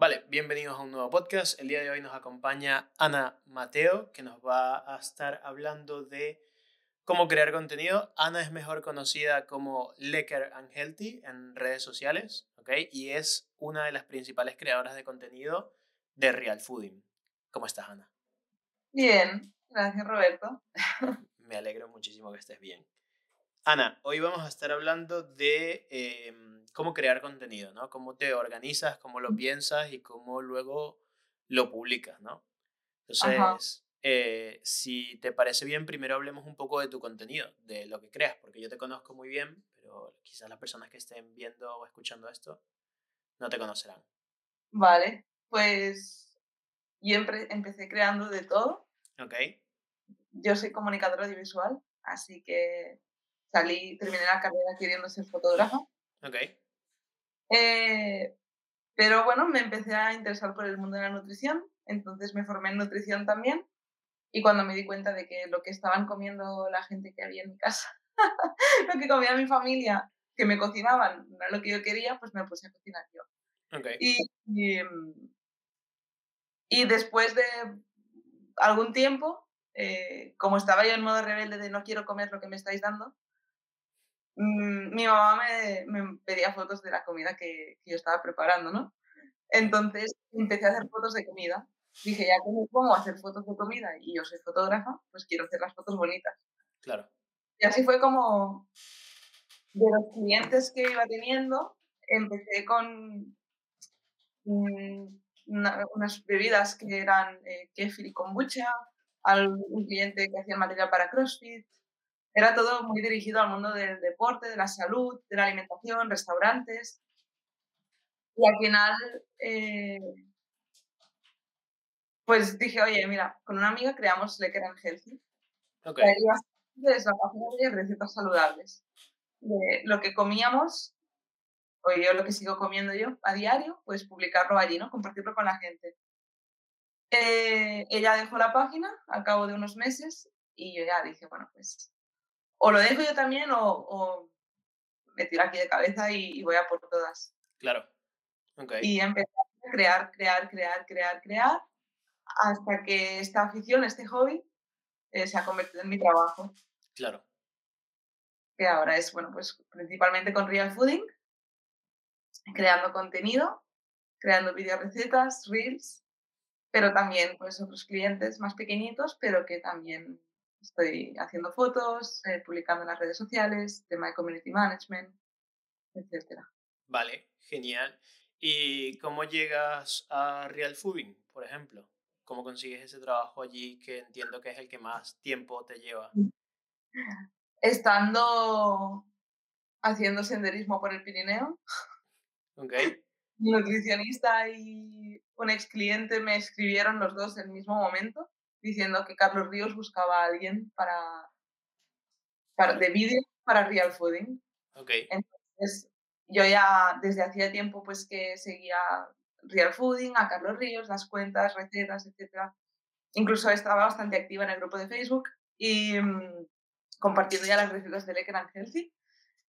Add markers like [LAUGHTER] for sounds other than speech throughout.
Vale, bienvenidos a un nuevo podcast. El día de hoy nos acompaña Ana Mateo, que nos va a estar hablando de cómo crear contenido. Ana es mejor conocida como Lecker and Healthy en redes sociales, ¿ok? Y es una de las principales creadoras de contenido de Real Fooding. ¿Cómo estás, Ana? Bien, gracias, Roberto. Me alegro muchísimo que estés bien. Ana, hoy vamos a estar hablando de em, cómo crear contenido, ¿no? Cómo te organizas, cómo lo piensas y cómo luego lo publicas, ¿no? Entonces, eh, si te parece bien, primero hablemos un poco de tu contenido, de lo que creas, porque yo te conozco muy bien, pero quizás las personas que estén viendo o escuchando esto no te conocerán. Vale, pues yo empecé creando de todo. Ok. Yo soy comunicadora audiovisual, así que salí, terminé la carrera queriendo ser fotógrafa. Ok. Eh, pero bueno, me empecé a interesar por el mundo de la nutrición, entonces me formé en nutrición también. Y cuando me di cuenta de que lo que estaban comiendo la gente que había en mi casa, [LAUGHS] lo que comía mi familia, que me cocinaban, no era lo que yo quería, pues me puse a cocinar yo. Okay. Y, y, y, después de algún tiempo, eh, como estaba yo en modo rebelde de no quiero comer lo que me estáis dando, Mm, mi mamá me, me, pedía fotos de la comida que, que, yo estaba preparando, ¿no? Entonces empecé a hacer fotos de comida. Dije, ya que me pongo a hacer fotos de comida y yo soy fotógrafa, pues quiero hacer las fotos bonitas. Claro. Y así fue como de los clientes que iba teniendo, empecé con mm, unas bebidas que eran eh, kefir y kombucha, al, un cliente que hacía material para CrossFit, era todo muy dirigido al mundo del deporte, de la salud, de la alimentación, restaurantes. Y al final, eh, pues dije, oye, mira, con una amiga creamos Lecker and Healthy. Okay. Es la página de recetas saludables. De lo que comíamos, o yo lo que sigo comiendo yo a diario, pues publicarlo allí, ¿no? Compartirlo con la gente. Eh, ella dejó la página al cabo de unos meses y yo ya dije, bueno, pues o lo dejo yo también o, me tiro aquí de cabeza y, voy a por todas. Claro. Y empecé a crear, crear, crear, crear, crear, hasta que esta afición, este hobby, eh, se ha convertido en mi trabajo. Claro. Que ahora es, bueno, pues principalmente con Real Fooding, creando contenido, creando recetas, reels, pero también pues otros clientes más pequeñitos, pero que también Estoy haciendo fotos, eh, publicando en las redes sociales, tema de community management, etc. Vale, genial. ¿Y cómo llegas a Real Fooding, por ejemplo? ¿Cómo consigues ese trabajo allí que entiendo que es el que más tiempo te lleva? Mm. Estando haciendo senderismo por el Pirineo. Ok. Mi [LAUGHS] nutricionista y un ex cliente me escribieron los dos en el mismo momento diciendo que Carlos Ríos buscaba a alguien para, para de vídeo para Real Fooding. Okay. Entonces, yo ya desde hacía tiempo pues que seguía Real Fooding, a Carlos Ríos, las cuentas, recetas, etc. Incluso estaba bastante activa en el grupo de Facebook y mm, compartiendo ya las recetas de Lecker and Healthy.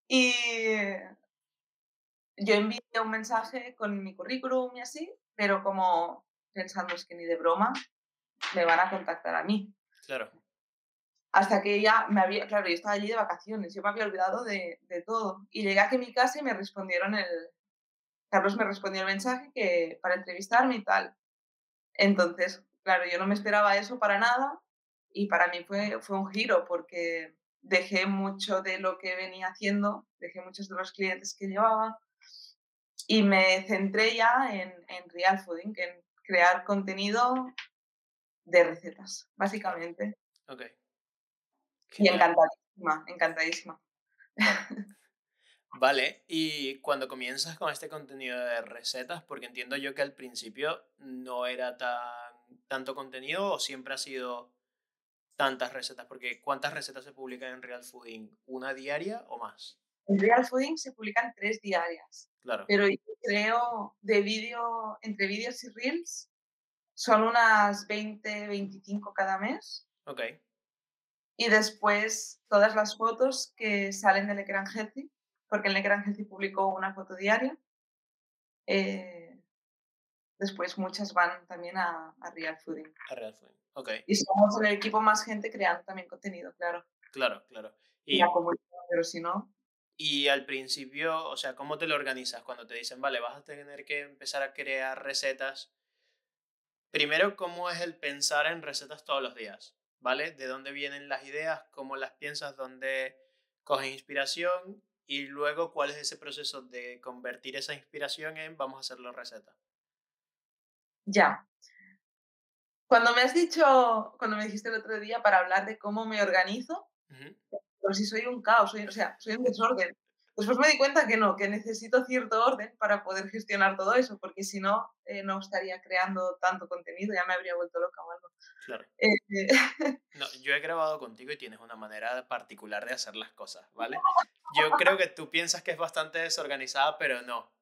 Y yo envié un mensaje con mi currículum y así, pero como pensando es que ni de broma me van a contactar a mí. Claro. Hasta que ella me había, claro, yo estaba allí de vacaciones, yo me había olvidado de, de todo. Y llegué aquí a mi casa y me respondieron el, Carlos me respondió el mensaje que para entrevistarme y tal. Entonces, claro, yo no me esperaba eso para nada y para mí fue, fue un giro porque dejé mucho de lo que venía haciendo, dejé muchos de los clientes que llevaba y me centré ya en, en real fooding, en crear contenido de recetas, básicamente. Ok. Y encantadísima, encantadísima. [LAUGHS] Vale, y cuando comienzas con este contenido de recetas, porque entiendo yo que al principio no era tan tanto contenido o siempre ha sido tantas recetas, porque ¿cuántas recetas se publican en Real Fooding? ¿Una diaria o más? En Real Fooding se publican tres diarias. Claro. Pero yo creo de vídeo, entre vídeos y reels, son unas 20, 25 cada mes. Ok. Y después todas las fotos que salen del Ecran Healthy, porque el Ecran Healthy publicó una foto diaria. Eh, después muchas van también a, a Real Fooding. A Real Fooding, ok. Y somos el equipo más gente creando también contenido, claro. Claro, claro. Y Y, pero si no, y al principio, o sea, ¿cómo te lo organizas cuando te dicen, vale, vas a tener que empezar a crear recetas? Primero, ¿cómo es el pensar en recetas todos los días? ¿Vale? ¿De dónde vienen las ideas? ¿Cómo las piensas? ¿Dónde coges inspiración? Y luego, ¿cuál es ese proceso de convertir esa inspiración en vamos a hacerlo receta? ya. Cuando me has dicho, cuando me dijiste el otro día para hablar de cómo me organizo, pero si soy un caos, soy, o sea, soy un desorden. Después me di cuenta que no, que necesito cierto orden para poder gestionar todo eso, porque si no, eh, no estaría creando tanto contenido, ya me habría vuelto loca o algo. Claro. Eh, No, yo he grabado contigo y tienes una manera particular de hacer las cosas, ¿vale? [LAUGHS] Yo creo que tú piensas que es bastante desorganizada, pero no.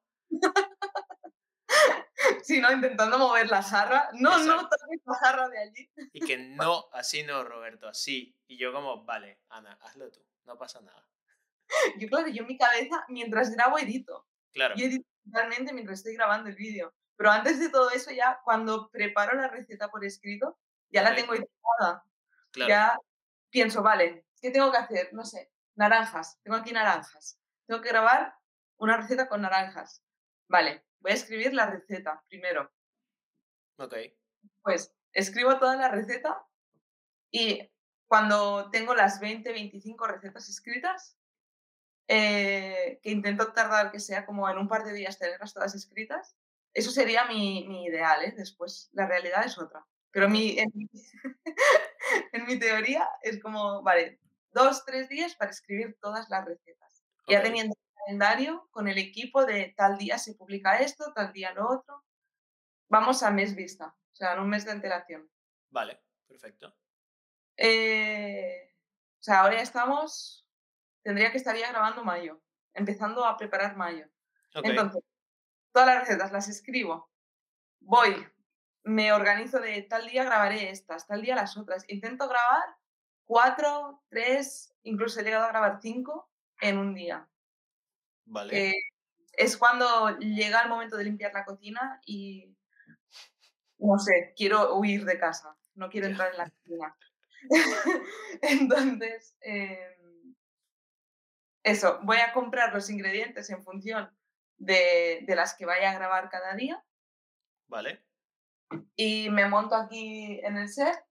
si no, intentando mover la jarra. No, no, toques la jarra de allí. Y que no, así no, Roberto, así. Y yo como, vale, Ana, hazlo tú, no pasa nada. [LAUGHS] Yo, claro, yo en mi cabeza, mientras grabo, edito. Claro, Y edito totalmente mientras estoy grabando el vídeo. Pero antes de todo eso, ya cuando preparo la receta por escrito, ya la tengo editada. claro, Ya pienso, vale, ¿qué tengo que hacer? No sé, naranjas. Tengo aquí naranjas. Tengo que grabar una receta con naranjas. Vale, voy a escribir la receta primero. ok, Pues escribo toda la receta y cuando tengo las 20, 25 recetas escritas, eh, que intento tardar que sea como en un par de días tenerlas todas escritas, eso sería mi, mi ideal, ¿eh? Después la realidad es otra. Pero mi, en, mi, [LAUGHS] en mi teoría es como, vale, dos, tres días para escribir todas las recetas. Ya teniendo un calendario con el equipo de tal día se publica esto, tal día lo otro. Vamos a mes vista, o sea, en un mes de antelación. vale, perfecto. Eh, o sea, ahora ya estamos, tendría que estaría grabando mayo, empezando a preparar mayo. Entonces, todas las recetas las escribo, voy, me organizo de tal día grabaré estas, tal día las otras. Intento grabar cuatro, tres, incluso he llegado a grabar cinco en un día. vale, que es cuando llega el momento de limpiar la cocina y, no sé, quiero huir de casa, no quiero entrar en la [LAUGHS] cocina. [LAUGHS] Entonces, em, eso, voy a comprar los ingredientes en función de, de las que vaya a grabar cada día vale, y me monto aquí en el set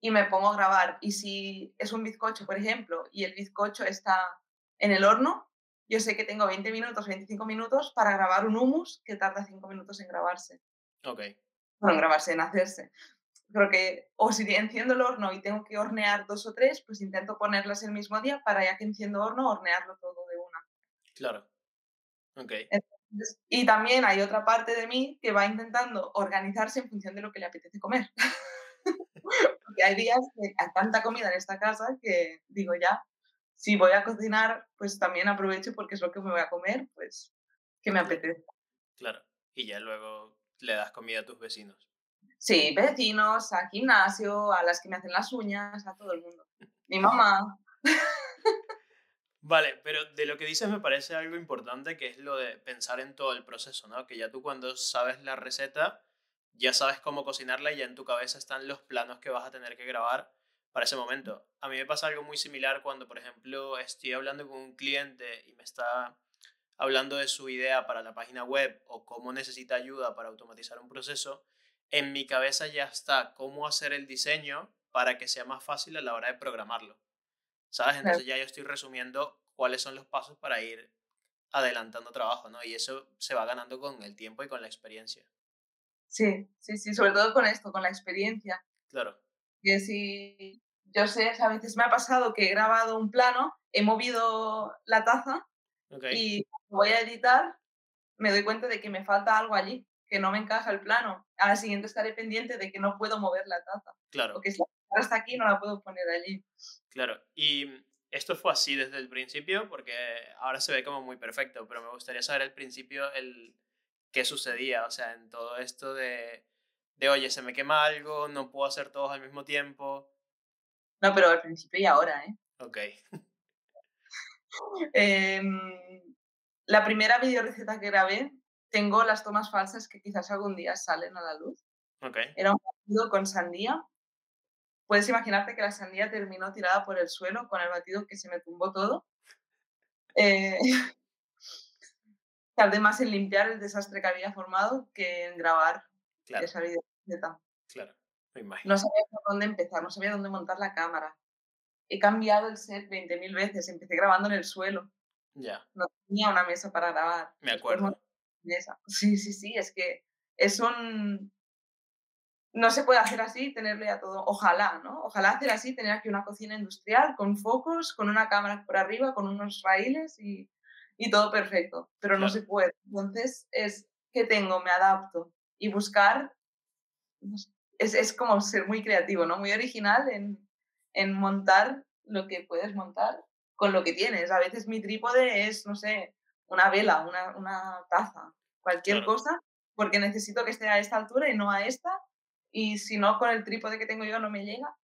y me pongo a grabar. Y si es un bizcocho, por ejemplo, y el bizcocho está en el horno, yo sé que tengo 20 minutos, 25 minutos para grabar un hummus que tarda 5 minutos en grabarse. ok, Bueno, en grabarse, en hacerse. Creo que, o si enciendo el horno y tengo que hornear dos o tres, pues intento ponerlas el mismo día para ya que enciendo horno, hornearlo todo de una. claro, ok, Entonces, y también hay otra parte de mí que va intentando organizarse en función de lo que le apetece comer. [LAUGHS] Porque hay días que hay tanta comida en esta casa que digo ya, si voy a cocinar, pues también aprovecho porque es lo que me voy a comer, pues que me apetece. claro. Y ya luego le das comida a tus vecinos. Sí, vecinos, a gimnasio, a las que me hacen las uñas, a todo el mundo. Mi mamá. [LAUGHS] Vale, pero de lo que dices me parece algo importante que es lo de pensar en todo el proceso, ¿no? Que ya tú cuando sabes la receta, ya sabes cómo cocinarla y ya en tu cabeza están los planos que vas a tener que grabar para ese momento. A mí me pasa algo muy similar cuando, por ejemplo, estoy hablando con un cliente y me está hablando de su idea para la página web o cómo necesita ayuda para automatizar un proceso. En mi cabeza ya está cómo hacer el diseño para que sea más fácil a la hora de programarlo. ¿Sabes? Entonces ya yo estoy resumiendo cuáles son los pasos para ir adelantando trabajo, ¿no? Y eso se va ganando con el tiempo y con la experiencia. Sí, sí, sí, sobre todo con esto, con la experiencia. Claro, Que si yo sé, a veces me ha pasado que he grabado un plano, he movido la taza y voy a editar me doy cuenta de que me falta algo allí, que no me encaja el plano. Al siguiente estaré pendiente de que no puedo mover la taza, claro, porque si la taza está aquí no la puedo poner allí. claro. Y esto fue así desde el principio porque ahora se ve como muy perfecto, pero me gustaría saber al principio el qué sucedía, o sea, en todo esto de, de oye, se me quema algo, no puedo hacer todos al mismo tiempo. No, pero al principio y ahora, ¿eh? Ok, [LAUGHS] [LAUGHS] Em, la primera videoreceta que grabé tengo las tomas falsas que quizás algún día salen a la luz. Ok. Era un batido con sandía. Puedes imaginarte que la sandía terminó tirada por el suelo con el batido que se me tumbó todo. Eh, [LAUGHS] tardé más en limpiar el desastre que había formado que en grabar Claro, esa videocaseta. claro. Me imagino. No sabía por dónde empezar, no sabía dónde montar la cámara. He cambiado el set 20.000 veces, empecé grabando en el suelo, Ya, no tenía una mesa para grabar. me acuerdo. [LAUGHS] Sí, sí, sí, es que es un... No se puede hacer así, tenerle a todo. Ojalá, ¿no? Ojalá hacer así, tener aquí una cocina industrial con focos, con una cámara por arriba, con unos raíles y, y todo perfecto. Pero no se puede. Entonces, es que tengo, me adapto y buscar. Es, es como ser muy creativo, ¿no? Muy original en, en montar lo que puedes montar con lo que tienes. A veces mi trípode es, no sé, una vela, una, una taza, cualquier Claro. cosa, porque necesito que esté a esta altura y no a esta. Y si no, con el trípode que tengo yo no me llega,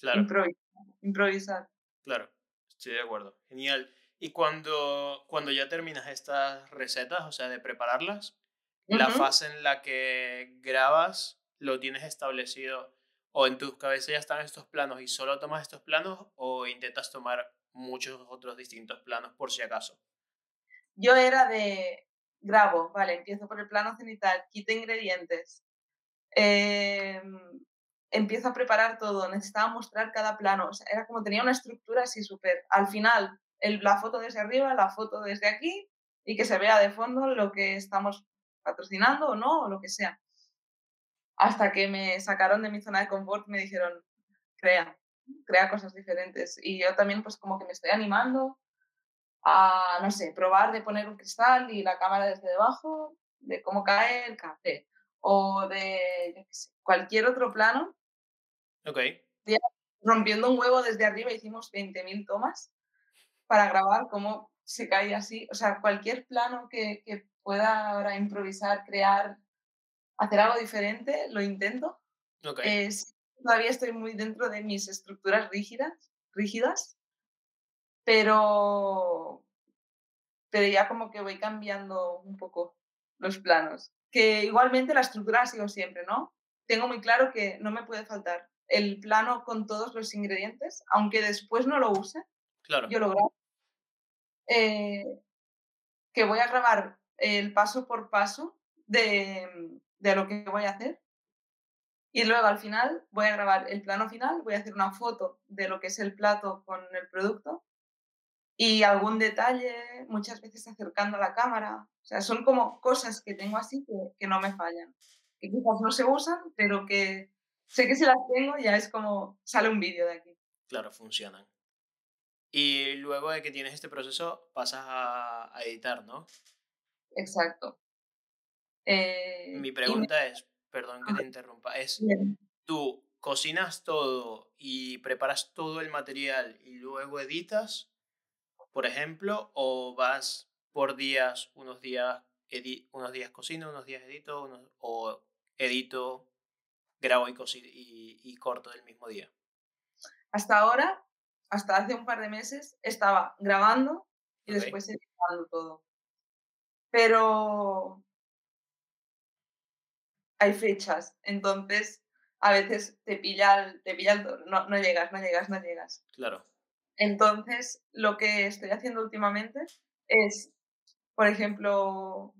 Claro, improvisar. improvisar. claro. Estoy de acuerdo. Genial. Y cuando, cuando ya terminas estas recetas, o sea, de prepararlas, la fase en la que grabas lo tienes establecido o en tus cabezas ya están estos planos y solo tomas estos planos o intentas tomar muchos otros distintos planos por si acaso. Yo era de grabo, vale, empiezo por el plano cenital, quito ingredientes, em, empiezo a preparar todo, necesitaba mostrar cada plano, era como tenía una estructura así súper. Al final, la foto desde arriba, la foto desde aquí y que se vea de fondo lo que estamos patrocinando o no, o lo que sea. Hasta que me sacaron de mi zona de confort me dijeron, crea, crea cosas diferentes. Y yo también pues como que me estoy animando a, no sé, probar de poner un cristal y la cámara desde debajo, de cómo cae el café, o de sé, cualquier otro plano. Ok, Rompiendo un huevo desde arriba hicimos 20.000 tomas para grabar cómo se caía así. O sea, cualquier plano que, que pueda ahora improvisar, crear, hacer algo diferente, lo intento. ok. Es, todavía estoy muy dentro de mis estructuras rígidas, rígidas, pero, pero ya como que voy cambiando un poco los planos. Que igualmente la estructura ha sido siempre, ¿no? Tengo muy claro que no me puede faltar el plano con todos los ingredientes, aunque después no lo use, Claro, yo lo grabo. Eh, que voy a grabar el paso por paso de, de lo que voy a hacer y luego al final voy a grabar el plano final, voy a hacer una foto de lo que es el plato con el producto y algún detalle, muchas veces acercando a la cámara. O sea, son como cosas que tengo así que, que no me fallan, que quizás no se usan, pero que sé que si las tengo ya es como sale un vídeo de aquí. claro, funcionan. Y luego de que tienes este proceso, pasas a, a editar, ¿no? Exacto. Eh, Mi y pregunta es, perdón que te interrumpa, es, ¿tú cocinas todo y preparas todo el material y luego editas, por ejemplo, o vas por días, unos días, unos días cocino, unos días edito, unos- o edito, grabo y, y, y corto del mismo día? hasta ahora, hasta hace un par de meses, estaba grabando y después editando todo. Pero hay fechas, entonces a veces te pilla el, te pilla el no, no llegas, no llegas, no llegas. Claro, Entonces, lo que estoy haciendo últimamente es, por ejemplo,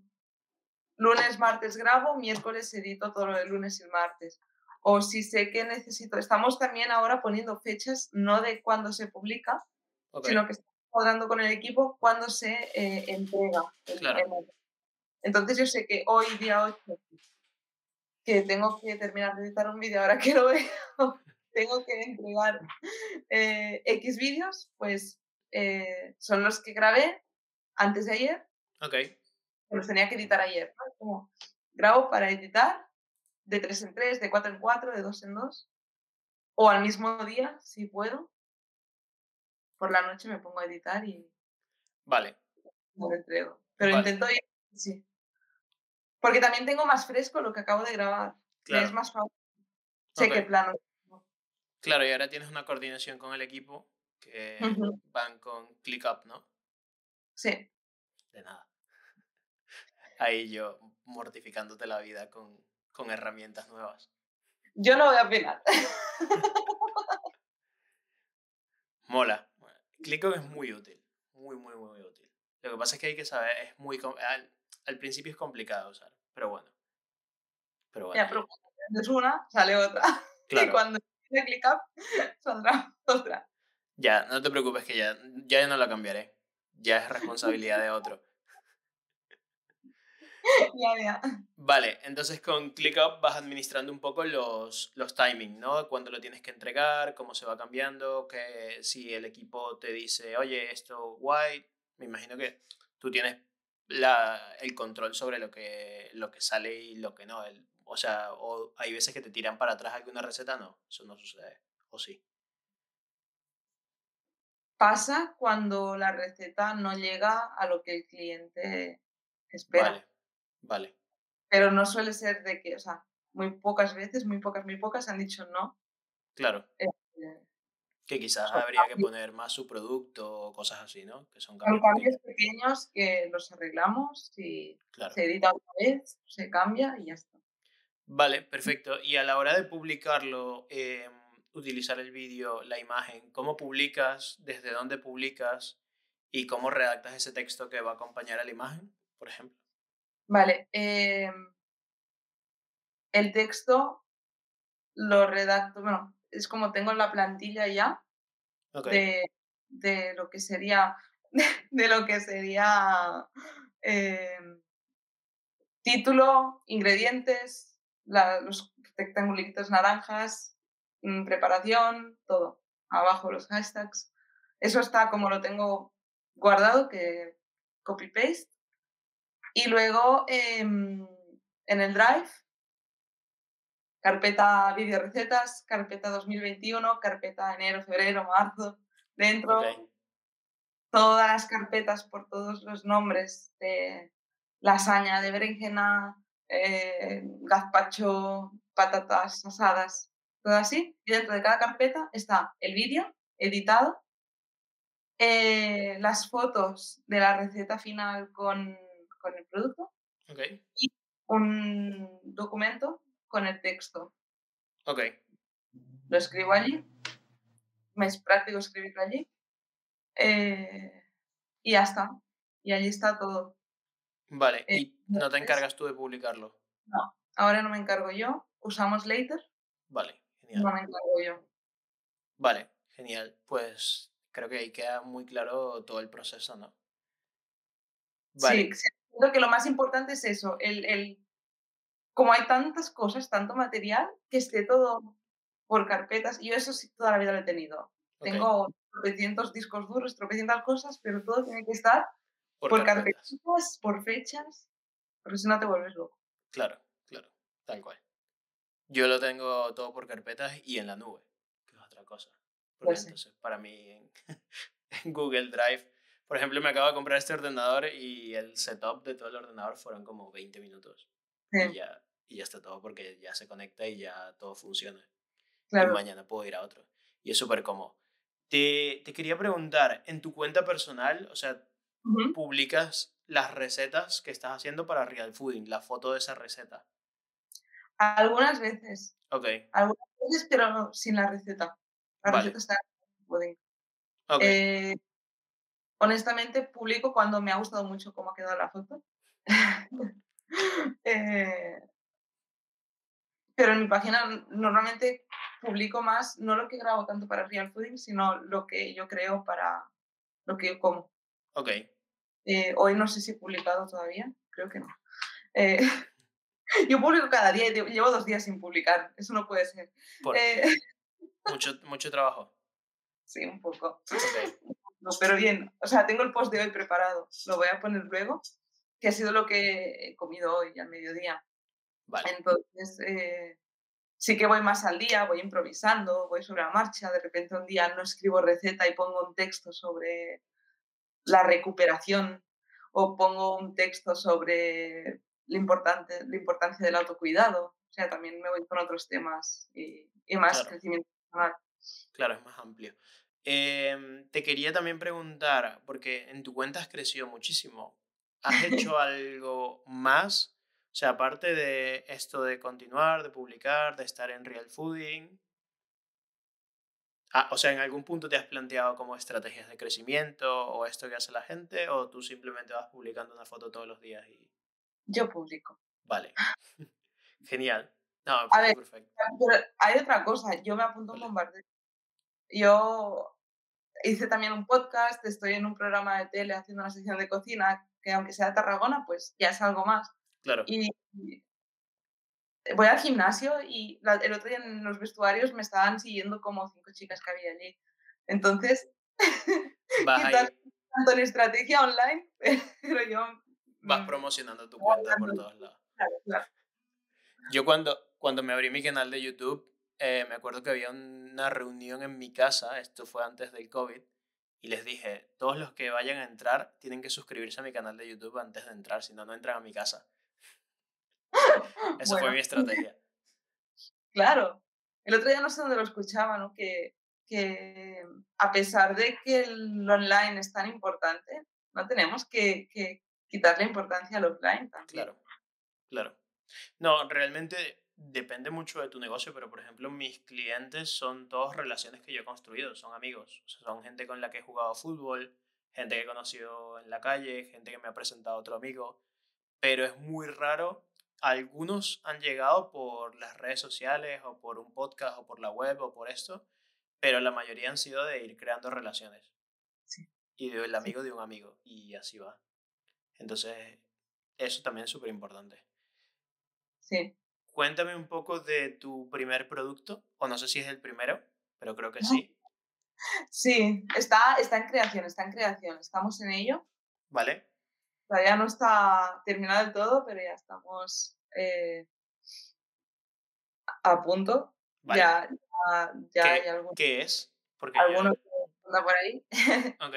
lunes, martes grabo, miércoles edito todo lo del lunes y martes. O si sé que necesito, estamos también ahora poniendo fechas, no de cuándo se publica, sino que estamos cuadrando con el equipo cuándo se eh, entrega. Claro. Entonces yo sé que hoy, día 8, que tengo que terminar de editar un vídeo, ahora que lo veo, tengo que entregar eh, X vídeos, pues eh, son los que grabé antes de ayer, ok, los tenía que editar ayer. ¿no? Como grabo para editar de 3 en 3, de 4 en 4, de 2 en 2, o al mismo día, si puedo. Por la noche me pongo a editar y vale, lo entrego. Pero Vale. intento ir, sí. Porque también tengo más fresco lo que acabo de grabar. Me es claro, más fácil. Sé Ok. qué plano. Claro, y ahora tienes una coordinación con el equipo que van con ClickUp, ¿no? Sí. De nada. Ahí yo mortificándote la vida con, con herramientas nuevas. Yo no voy a opinar. Mola. ClickUp es muy útil. Muy, muy, muy útil. Lo que pasa es que hay que saber, es muy... Al, al principio es complicado usar, pero bueno. Pero bueno. Ya, pero cuando una, sale otra. [LAUGHS] Y cuando tiene ClickUp, [LAUGHS] saldrá otra. Ya, no te preocupes que ya, ya no la cambiaré. Ya es responsabilidad de otro. [LAUGHS] ya, ya. Vale, entonces con ClickUp vas administrando un poco los, los timings, ¿no? Cuándo lo tienes que entregar, cómo se va cambiando, que si el equipo te dice, oye, esto guay, me imagino que tú tienes la, el control sobre lo que, lo que sale y lo que no. El, o sea, o hay veces que te tiran para atrás alguna receta, no, eso no sucede, o sí. Pasa cuando la receta no llega a lo que el cliente espera. Vale, vale. Pero no suele ser de que, o sea, muy pocas veces, muy pocas, muy pocas han dicho no. Claro. Eh, que quizás habría que poner más su producto o cosas así, ¿no? Que son cambios, cambios pequeños que los arreglamos y se edita otra vez, se cambia y ya está. Vale, perfecto. Y a la hora de publicarlo, em, utilizar el vídeo, la imagen, ¿cómo publicas? ¿Desde dónde publicas? ¿Y cómo redactas ese texto que va a acompañar a la imagen, por ejemplo? Vale. Em, el texto lo redacto, bueno, es como tengo la plantilla ya de, de, lo que sería, [LAUGHS] de, lo que sería em, título, ingredientes, los rectangulitos naranjas, mm, preparación, todo. Abajo los hashtags. Eso está como lo tengo guardado, que copy-paste. Y luego em, en el Drive carpeta video recetas, carpeta 2021, carpeta enero, febrero, marzo, dentro. Todas las carpetas por todos los nombres de lasaña de berenjena, eh, gazpacho, patatas asadas, todo así. Y dentro de cada carpeta está el vídeo editado, eh, las fotos de la receta final con, con el producto y un documento con el texto. Ok. Lo escribo allí. Me es práctico escribirlo allí. Eh, y ya está. Y allí está todo. Vale. Eh, ¿Y no te encargas tú de publicarlo? No, ahora no me encargo yo. Usamos Later. Vale, genial. No me encargo yo. Vale, genial. Pues creo que ahí queda muy claro todo el proceso, ¿no? Vale. Sí, creo que lo más importante es eso, el, el como hay tantas cosas, tanto material, que esté todo por carpetas. Y yo eso sí toda la vida lo he tenido. Tengo tropecientos discos duros, tropecientas cosas, pero todo tiene que estar por, carpetas. por fechas, porque si no te vuelves loco. Claro, claro, tal cual. Yo lo tengo todo por carpetas y en la nube, que es otra cosa. Pues entonces, para mí, en, [LAUGHS] en Google Drive, por ejemplo, me acabo de comprar este ordenador y el setup de todo el ordenador fueron como 20 minutos. Y ya y ya está todo porque ya se conecta y ya todo funciona. Y mañana puedo ir a otro. Y es súper cómodo. Te, te, quería preguntar, en tu cuenta personal, o sea, publicas las recetas que estás haciendo para Real Fooding, la foto de esa receta. Algunas veces. Ok. Algunas veces, pero sin la receta. La receta está en Fooding. Okay. Eh, honestamente, publico cuando me ha gustado mucho cómo ha quedado la foto. [LAUGHS] eh, pero en mi página normalmente publico más, no lo que grabo tanto para Real Fooding, sino lo que yo creo para lo que yo como. Ok. Eh, hoy no sé si he publicado todavía, creo que no. Eh, [LAUGHS] yo publico cada día, llevo dos días sin publicar, eso no puede ser. Eh, [LAUGHS] mucho, mucho trabajo. Sí, un poco. [LAUGHS] No, pero bien, o sea, tengo el post de hoy preparado, lo voy a poner luego, que ha sido lo que he comido hoy al mediodía. Entonces, eh, sí que voy más al día, voy improvisando, voy sobre la marcha, de repente un día no escribo receta y pongo un texto sobre la recuperación o pongo un texto sobre la, importante, la importancia del autocuidado. O sea, también me voy con otros temas y, más crecimiento personal. Claro, es más amplio. Em, te quería también preguntar, porque en tu cuenta has crecido muchísimo. ¿has [LAUGHS] hecho algo más? O sea, aparte de esto de continuar, de publicar, de estar en Real Fooding. Ah, o sea, ¿en algún punto te has planteado como estrategias de crecimiento o esto que hace la gente? ¿O tú simplemente vas publicando una foto todos los días y... Yo publico. Vale. [LAUGHS] Genial. No, A ver, perfecto. Pero hay otra cosa, yo me apunto a un bombardeo. Yo hice también un podcast, estoy en un programa de tele haciendo una sección de cocina, que aunque sea de Tarragona, pues ya es algo más. Claro. Y voy al gimnasio y la- el otro día en los vestuarios me estaban siguiendo como cinco chicas que había allí. Entonces, [LAUGHS] quizás tanto en estrategia online, [LAUGHS] pero yo... vas mm, promocionando tu cuenta por todos lados. claro, claro. Yo cuando, cuando me abrí mi canal de YouTube, eh, me acuerdo que había una reunión en mi casa, esto fue antes del COVID, y les dije, todos los que vayan a entrar tienen que suscribirse a mi canal de YouTube antes de entrar, si no, no entran a mi casa. [LAUGHS] Esa fue Bueno. mi estrategia. [LAUGHS] Claro. El otro día no sé dónde lo escuchaba, ¿no? Que, que a pesar de que el online es tan importante, no tenemos que, que quitarle importancia al offline también. Claro, claro. No, realmente depende mucho de tu negocio, pero por ejemplo, mis clientes son todos relaciones que yo he construido, son amigos, o sea, son gente con la que he jugado fútbol, gente que he conocido en la calle, gente que me ha presentado otro amigo, pero es muy raro. Algunos han llegado por las redes sociales o por un podcast o por la web o por esto, pero la mayoría han sido de ir creando relaciones. Sí. Y del amigo de un amigo, y así va. Entonces, eso también es súper importante. Sí. Cuéntame un poco de tu primer producto, o no sé si es el primero, pero creo que [LAUGHS] sí, Sí, está, está en creación, está en creación. Estamos en ello. ¿vale? Todavía no está terminado del todo, pero ya estamos eh, a punto. Vale. Ya, ya, ya ¿Qué, hay algún, qué es? Porque yo- alguno que anda por ahí. [LAUGHS] Ok,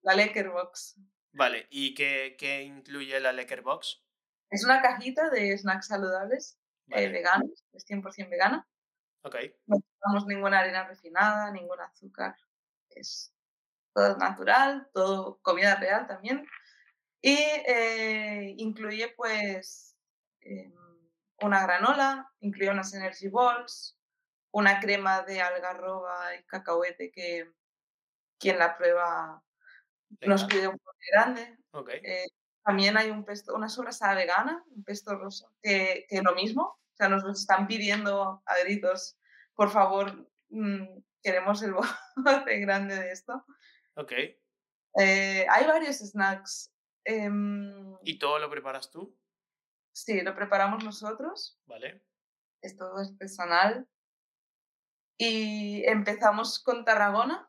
La Lekkerbox. vale. ¿Y qué, qué incluye la Box? Es una cajita de snacks saludables eh, veganos, es 100% vegana. ok, No usamos ninguna harina refinada, ningún azúcar. Es todo natural, todo comida real también. Y eh, incluye pues em, una granola, incluye unas energy balls, una crema de algarroba y cacahuete que quien la prueba nos venga, pide un poco grande. ok, Eh, también hay un pesto, una sobrasada vegana, un pesto rosa, que, que lo mismo, o sea, nos lo están pidiendo a gritos, por favor, mm, queremos el [LAUGHS] bote grande de esto. ok. Eh, hay varios snacks. Em, ¿Y todo lo preparas tú? sí, lo preparamos nosotros, ¿Vale? es todo artesanal. Y empezamos con Tarragona,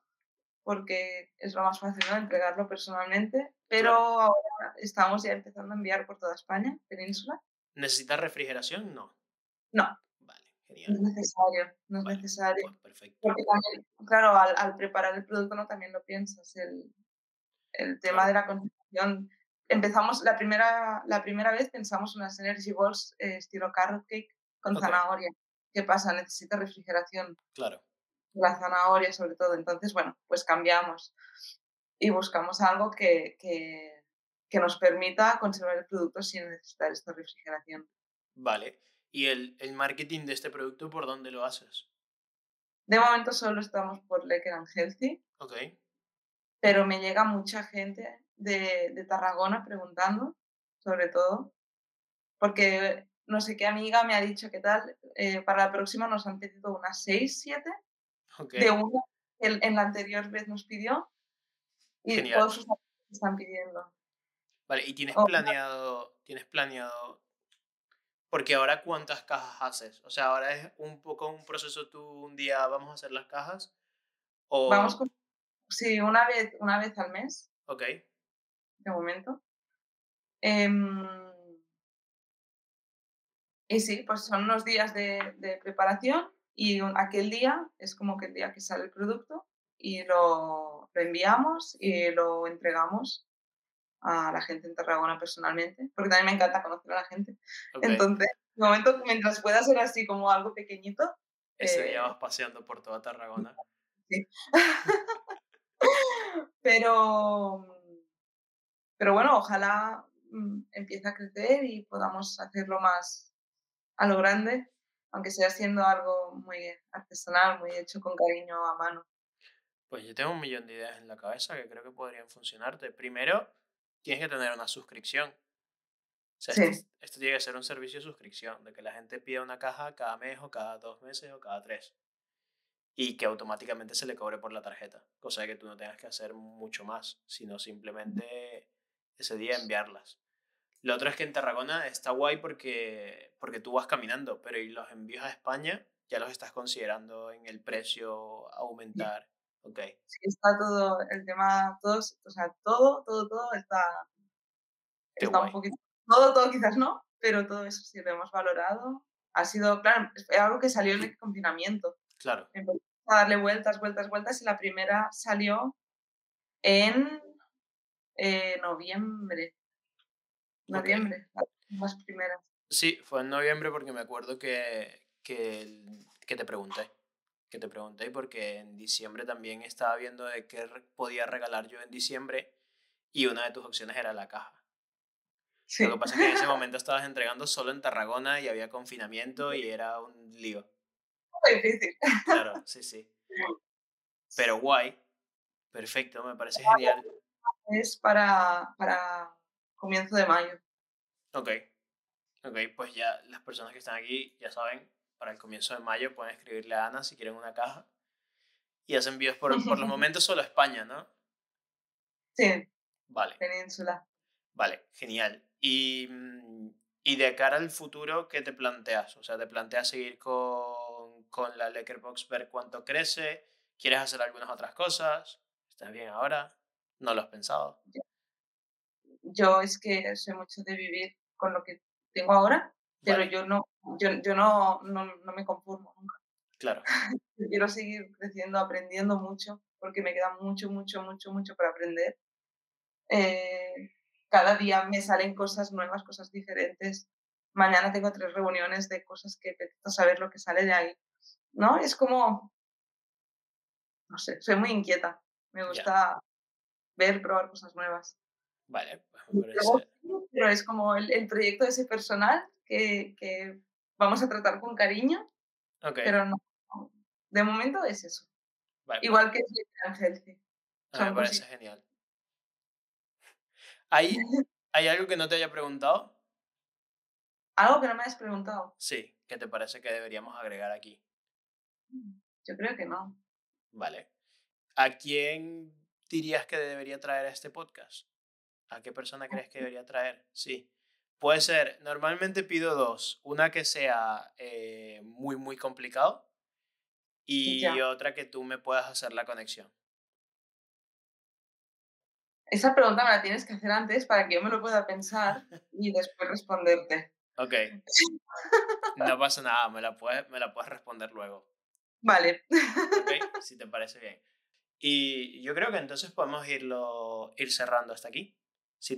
porque es lo más fácil, ¿no? Entregarlo personalmente, pero Claro. ahora estamos ya empezando a enviar por toda España, península. ¿Necesitas refrigeración? No. No, Vale, no es genial. necesario, no es Vale, necesario. pues perfecto. Porque también, claro, al, al preparar el producto no también lo piensas, el, el tema Claro. de la conservación. Empezamos, la primera, la primera vez pensamos unas Energy Balls eh, estilo carrot cake con Ok. zanahoria. ¿Qué pasa? Necesita refrigeración, Claro, la zanahoria sobre todo. Entonces, bueno, pues cambiamos y buscamos algo que, que, que nos permita conservar el producto sin necesitar esta refrigeración. vale. ¿Y el, el marketing de este producto por dónde lo haces? De momento solo estamos por Lecker and Healthy, Ok, pero me llega mucha gente de, de Tarragona preguntando, sobre todo, porque no sé qué amiga me ha dicho que tal, eh, para la próxima nos han pedido unas 6, 7, ok. de una que en la anterior vez nos pidió, y Genial. todos sus amigos están pidiendo. Vale, ¿y tienes planeado, tienes planeado, porque ahora cuántas cajas haces? O sea, ahora es un poco un proceso, tú un día vamos a hacer las cajas, o... Vamos con, sí, una vez, una vez al mes, Ok, de momento. Em, y sí, pues son unos días de, de preparación y un- aquel día es como que el día que sale el producto y lo, lo enviamos y lo entregamos a la gente en Tarragona personalmente, porque también me encanta conocer a la gente. ok. Entonces, de momento, mientras pueda ser así como algo pequeñito, Ese día eh, vas paseando por toda Tarragona. sí. [LAUGHS] pero, pero bueno, ojalá mm, empiece a crecer y podamos hacerlo más a lo grande, aunque sea siendo algo muy artesanal, muy hecho con cariño a mano. Pues yo tengo un millón de ideas en la cabeza que creo que podrían funcionarte. Primero, tienes que tener una suscripción. O sea, esto, esto, tiene que ser un servicio de suscripción, de que la gente pida una caja cada mes o cada dos meses o cada tres. Y que automáticamente se le cobre por la tarjeta. Cosa de que tú no tengas que hacer mucho más, sino simplemente ese día enviarlas. Lo otro es que en Tarragona está guay porque, porque tú vas caminando, pero y los envíos a España ya los estás considerando en el precio aumentar. Ok. Sí, está todo, el tema, todos, o sea, todo, todo, todo está, está un poquito, todo, todo quizás no, pero todo eso sí lo hemos valorado. Ha sido, claro, es algo que salió en el confinamiento. Claro. Empezamos a darle vueltas, vueltas, vueltas y la primera salió en eh, noviembre. Noviembre, las primeras. Sí, fue en noviembre porque me acuerdo que, que, que te pregunté. Que te pregunté porque en diciembre también estaba viendo de qué podía regalar yo en diciembre y una de tus opciones era la caja. Lo que pasa es que en ese [LAUGHS] momento estabas entregando solo en Tarragona y había confinamiento y era un lío. Muy difícil. Claro, sí, sí. [LAUGHS] Pero guay. Perfecto, me parece genial. Es para, para comienzo de mayo. Ok. Ok, pues ya las personas que están aquí ya saben, para el comienzo de mayo pueden escribirle a Ana si quieren una caja. Y hacen envíos por, por los [LAUGHS] momentos solo a España, ¿no? Sí. Vale. Península. Vale, genial. Y, mm, y de cara al futuro, ¿qué te planteas? O sea, ¿te planteas seguir con, con la Box, ver cuánto crece? ¿Quieres hacer algunas otras cosas? ¿Estás bien ahora? ¿No lo has pensado? yo es que soy mucho de vivir con lo que tengo ahora, pero yo no, yo, yo no, no, no, me conformo nunca. Claro. [LAUGHS] Quiero seguir creciendo, aprendiendo mucho, porque me queda mucho, mucho, mucho, mucho para aprender. Eh, cada día me salen cosas nuevas, cosas diferentes. Mañana tengo tres reuniones de cosas que necesito saber lo que sale de ahí. ¿No? Es como, no sé, soy muy inquieta. Me gusta ver, probar cosas nuevas. Vale, pues Pero es como el, el proyecto ese personal que, que, vamos a tratar con cariño. Okay. Pero no, de momento es eso. Igual que Ángel. Ah, me parece genial. [LAUGHS] ¿Hay, [LAUGHS] ¿Hay algo que no te haya preguntado? ¿Algo que no me hayas preguntado? Sí, ¿qué te parece que deberíamos agregar aquí? Yo creo que no. Vale. ¿A quién dirías que debería traer a este podcast? ¿A qué persona crees que debería traer? Sí. Puede ser, normalmente pido dos. Una que sea eh, muy, muy complicado y otra que tú me puedas hacer la conexión. Esa pregunta me la tienes que hacer antes para que yo me lo pueda pensar [LAUGHS] y después responderte. Ok. No pasa nada, me la puedes, me la puedes responder luego. Vale. Ok, [LAUGHS] si te parece bien. Y yo creo que entonces podemos irlo, ir cerrando hasta aquí.